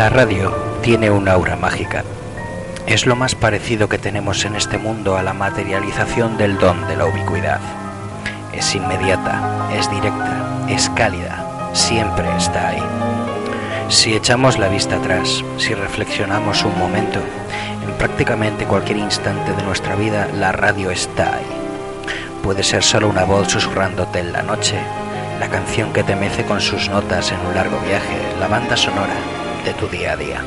La radio tiene una aura mágica. Es lo más parecido que tenemos en este mundo a la materialización del don de la ubicuidad. Es inmediata, es directa, es cálida, siempre está ahí. Si echamos la vista atrás, si reflexionamos un momento, en prácticamente cualquier instante de nuestra vida la radio está ahí. Puede ser solo una voz susurrándote en la noche, la canción que te mece con sus notas en un largo viaje, la banda sonora de tu día a día.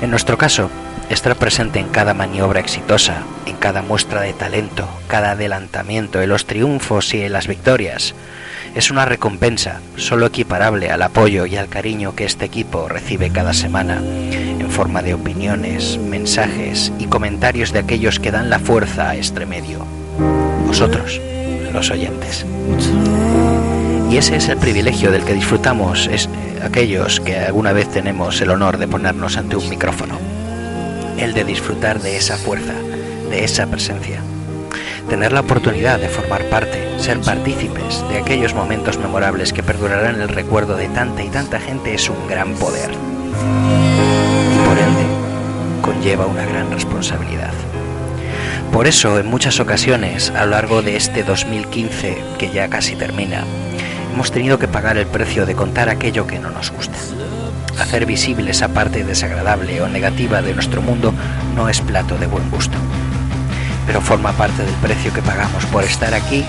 En nuestro caso, estar presente en cada maniobra exitosa, en cada muestra de talento, cada adelantamiento, en los triunfos y en las victorias, es una recompensa solo equiparable al apoyo y al cariño que este equipo recibe cada semana en forma de opiniones, mensajes y comentarios de aquellos que dan la fuerza a este medio. Vosotros, los oyentes. Y ese es el privilegio del que disfrutamos es aquellos que alguna vez tenemos el honor de ponernos ante un micrófono. El de disfrutar de esa fuerza, de esa presencia. Tener la oportunidad de formar parte, ser partícipes de aquellos momentos memorables que perdurarán el recuerdo de tanta y tanta gente es un gran poder. Y por ende, conlleva una gran responsabilidad. Por eso, en muchas ocasiones, a lo largo de este 2015, que ya casi termina, hemos tenido que pagar el precio de contar aquello que no nos gusta. Hacer visible esa parte desagradable o negativa de nuestro mundo no es plato de buen gusto, pero forma parte del precio que pagamos por estar aquí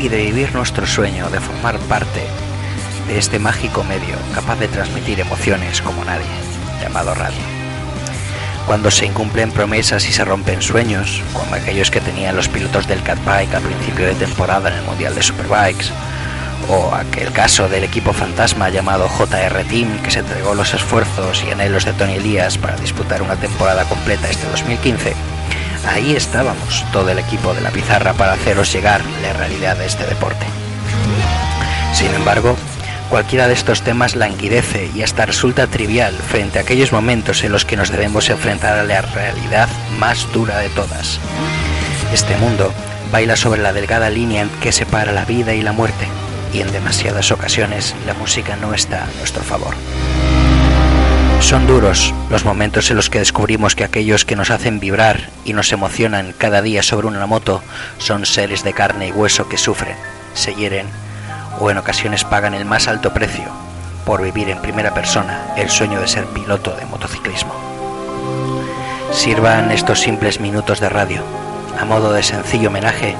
y de vivir nuestro sueño de formar parte de este mágico medio capaz de transmitir emociones como nadie, llamado radio. Cuando se incumplen promesas y se rompen sueños, como aquellos que tenían los pilotos del Cat Bike al principio de temporada en el Mundial de Superbikes, o aquel caso del equipo fantasma llamado JR Team que se entregó los esfuerzos y anhelos de Tony Elías para disputar una temporada completa este 2015, ahí estábamos todo el equipo de la pizarra para haceros llegar la realidad de este deporte. Sin embargo, cualquiera de estos temas languidece y hasta resulta trivial frente a aquellos momentos en los que nos debemos enfrentar a la realidad más dura de todas. Este mundo baila sobre la delgada línea que separa la vida y la muerte y en demasiadas ocasiones la música no está a nuestro favor. Son duros los momentos en los que descubrimos que aquellos que nos hacen vibrar y nos emocionan cada día sobre una moto son seres de carne y hueso que sufren, se hieren o en ocasiones pagan el más alto precio por vivir en primera persona el sueño de ser piloto de motociclismo. Sirvan estos simples minutos de radio a modo de sencillo homenaje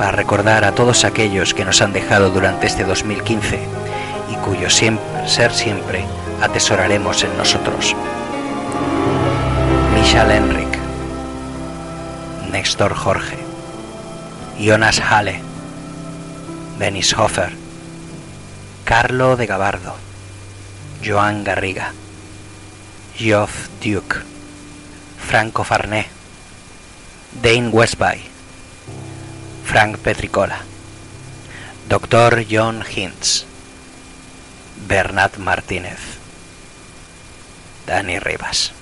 para recordar a todos aquellos que nos han dejado durante este 2015 y cuyo ser siempre atesoraremos en nosotros. Michal Enric, Néstor Jorge, Jonas Halle, Denis Hofer, Carlo de Gabardo, Joan Garriga, Geoff Duke, Franco Farné, Dane Westby, Frank Petricola, Dr. John Hintz, Bernat Martínez, Dani Rivas.